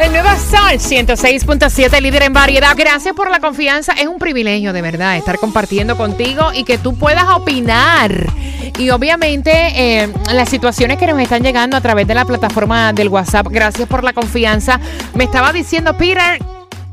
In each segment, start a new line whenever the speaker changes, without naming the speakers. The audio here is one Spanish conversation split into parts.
El nuevo Sol
106.7, líder en variedad. Gracias por la confianza. Es un privilegio, de verdad, estar compartiendo contigo y que tú puedas opinar. Y obviamente, eh, las situaciones que nos están llegando a través de la plataforma del WhatsApp. Gracias por la confianza. Me estaba diciendo, Peter,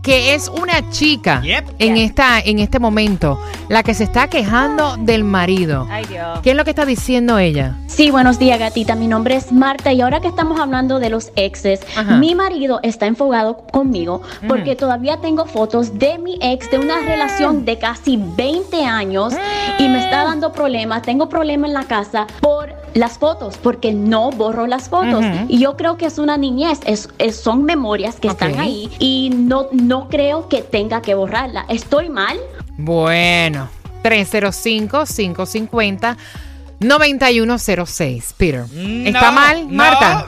que es una chica
Yep.
en, esta, en este momento la que se está quejando del marido.
Ay, Dios.
¿Qué es lo que está diciendo ella?
Sí, buenos días, gatita. Mi nombre es Marta y ahora que estamos hablando de los exes,
Ajá.
mi marido está enfogado conmigo porque todavía tengo fotos de mi ex de una relación de casi 20 años y me está dando problemas. Tengo problemas en la casa por las fotos porque no borro las fotos. Y yo creo que es una niñez, es, es- son memorias que están ahí y no, no creo que tenga que borrarla. ¿Estoy mal?
Bueno, 305-550-9106. Peter, ¿está
No,
mal,
no.
Marta?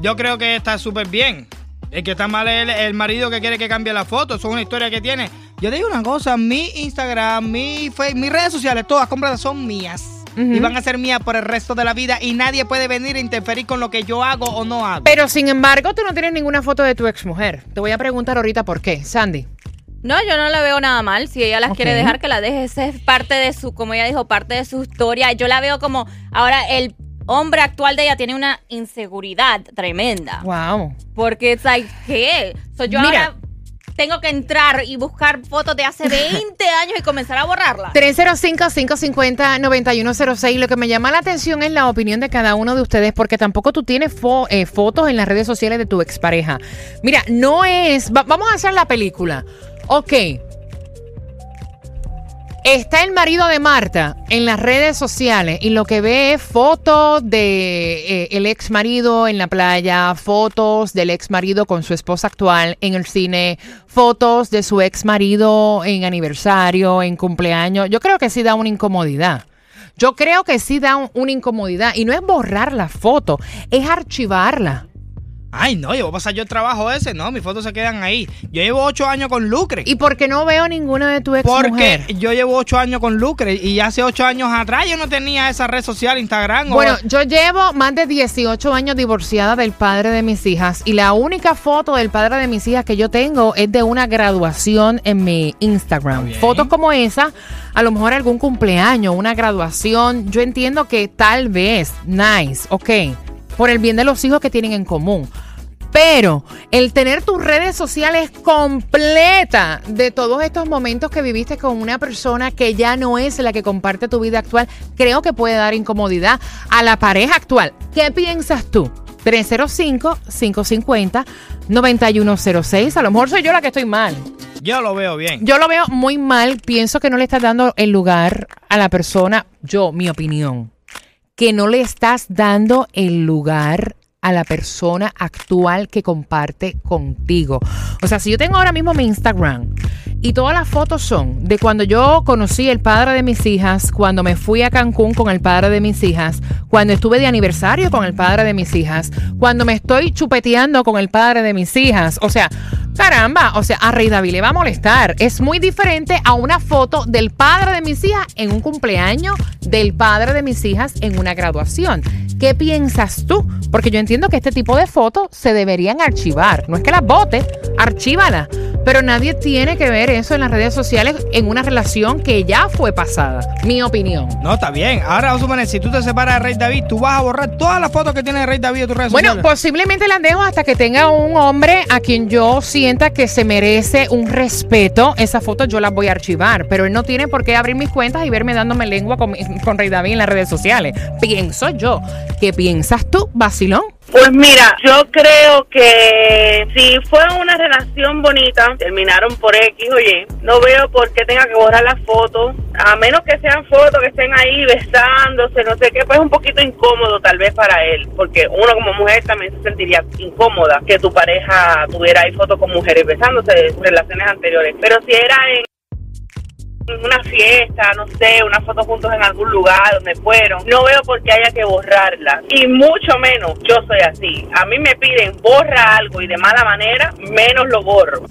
Yo creo que está súper bien. El que está mal es el, el marido que quiere que cambie la foto. Eso es una historia que tiene. Yo te digo una cosa: mi Instagram, mi Facebook, mis redes sociales, todas compradas son mías. Y van a ser mías por el resto de la vida. Y nadie puede venir a interferir con lo que yo hago o no hago.
Pero sin embargo, tú no tienes ninguna foto de tu exmujer. Te voy a preguntar ahorita por qué. Sandy.
No, yo no le veo nada mal. Si ella las quiere dejar, que la deje. Esa es parte de su, como ella dijo, parte de su historia. Yo la veo como, ahora el hombre actual de ella tiene una inseguridad tremenda.
Wow.
Porque es like, ¿qué? So, yo
Mira.
ahora tengo que entrar y buscar fotos de hace 20 años y comenzar a borrarlas.
305-550-9106. Lo que me llama la atención es la opinión de cada uno de ustedes, porque tampoco tú tienes fo- eh, fotos en las redes sociales de tu expareja. Mira, no es. va- vamos a hacer la película. Ok. Está el marido de Marta en las redes sociales y lo que ve es fotos de eh, el ex marido en la playa, fotos del ex marido con su esposa actual en el cine, fotos de su ex marido en aniversario, en cumpleaños. Yo creo que sí da una incomodidad. Yo creo que sí da un- una incomodidad y no es borrar la foto, es archivarla.
Ay, no, yo voy a pasar yo el trabajo ese. No, mis fotos se quedan ahí. Yo llevo ocho años con Lucre.
¿Y por qué no veo ninguna de tu ex
Porque yo llevo ocho años con Lucre y hace ocho años atrás yo no tenía esa red social, Instagram. o-
Bueno, yo llevo más de 18 años divorciada del padre de mis hijas y la única foto del padre de mis hijas que yo tengo es de una graduación en mi Instagram.
bien.
Fotos como esa, a lo mejor algún cumpleaños, una graduación, yo entiendo que tal vez, nice, ok, por el bien de los hijos que tienen en común. Pero el tener tus redes sociales completa de todos estos momentos que viviste con una persona que ya no es la que comparte tu vida actual, creo que puede dar incomodidad a la pareja actual. ¿Qué piensas tú? 305-550-9106. A lo mejor soy yo la que estoy mal.
Yo lo veo bien.
Yo lo veo muy mal. Pienso que no le estás dando el lugar a la persona. Yo, mi opinión. Que no le estás dando el lugar a la persona actual que comparte contigo. O sea, si yo tengo ahora mismo mi Instagram y todas las fotos son de cuando yo conocí el padre de mis hijas, cuando me fui a Cancún con el padre de mis hijas, cuando estuve de aniversario con el padre de mis hijas, cuando me estoy chupeteando con el padre de mis hijas. O sea, caramba, o sea, a Rey David le va a molestar. Es muy diferente a una foto del padre de mis hijas en un cumpleaños, del padre de mis hijas en una graduación. ¿Qué piensas tú? Porque yo entiendo que este tipo de fotos se deberían archivar. No es que las botes, archívalas. Pero nadie tiene que ver eso en las redes sociales en una relación que ya fue pasada. Mi opinión.
No, está bien. Ahora vamos a suponer, si tú te separas de Rey David, tú vas a borrar todas las fotos que tiene de Rey David de tus redes
Bueno,
sociales.
posiblemente las dejo hasta que tenga un hombre a quien yo sienta que se merece un respeto. Esas fotos yo las voy a archivar, pero él no tiene por qué abrir mis cuentas y verme dándome lengua con, con Rey David en las redes sociales. Pienso yo. ¿Qué piensas tú, Basilón?
Pues mira, yo creo que si fue una relación bonita, terminaron por X, oye, no veo por qué tenga que borrar las fotos, a menos que sean fotos que estén ahí besándose, no sé qué, pues es un poquito incómodo tal vez para él, porque uno como mujer también se sentiría incómoda que tu pareja tuviera ahí fotos con mujeres besándose de relaciones anteriores, pero si era en una fiesta, no sé, una foto juntos en algún lugar donde fueron, no veo por qué haya que borrarla. Y mucho menos yo soy así. A mí me piden borra algo y de mala manera, menos lo borro.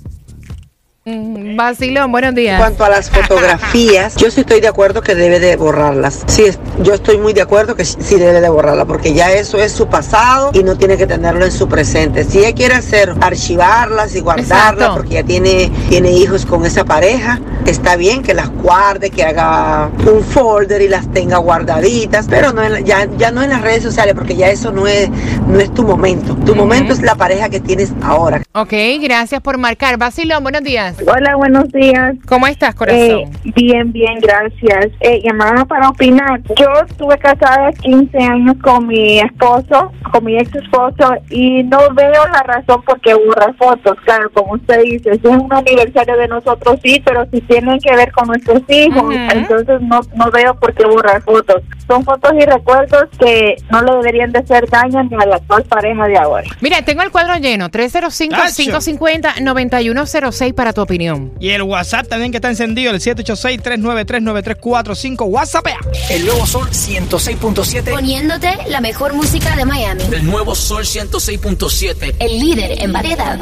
Mm, Basilón, buenos
En
días.
cuanto a las fotografías, yo sí estoy de acuerdo que debe de borrarlas. Sí, yo estoy muy de acuerdo que sí sí debe de borrarlas, porque ya eso es su pasado y no tiene que tenerlo en su presente. Si ella quiere hacer, archivarlas y guardarlas,
Exacto.
porque ya tiene, tiene hijos con esa pareja, está bien que las guarde, que haga un folder y las tenga guardaditas, pero no en la- ya, ya no en las redes sociales, porque ya eso no es, no es tu momento. Tu momento es la pareja que tienes ahora.
Ok, gracias por marcar. Basilón, buenos días.
Hola, buenos días.
¿Cómo estás,
Eh,
corazón?
bien, bien, gracias. Eh, llamaba para opinar. Yo estuve casada 15 años con mi esposo, con mi ex esposo, y no veo la razón por qué borrar fotos. Claro, como usted dice, si es un aniversario de nosotros, sí, pero si tienen que ver con nuestros hijos, entonces no, no veo por qué borrar fotos. Son fotos y recuerdos que no le deberían de hacer daño ni a la actual pareja de ahora.
Mira, tengo el cuadro lleno. 305-550-9106 para tu opinión.
Y el WhatsApp también que está encendido, el 786-393-9345. WhatsApp.
El nuevo Sol 106.7.
Poniéndote la mejor música de Miami.
El nuevo Sol 106.7.
El líder en variedad.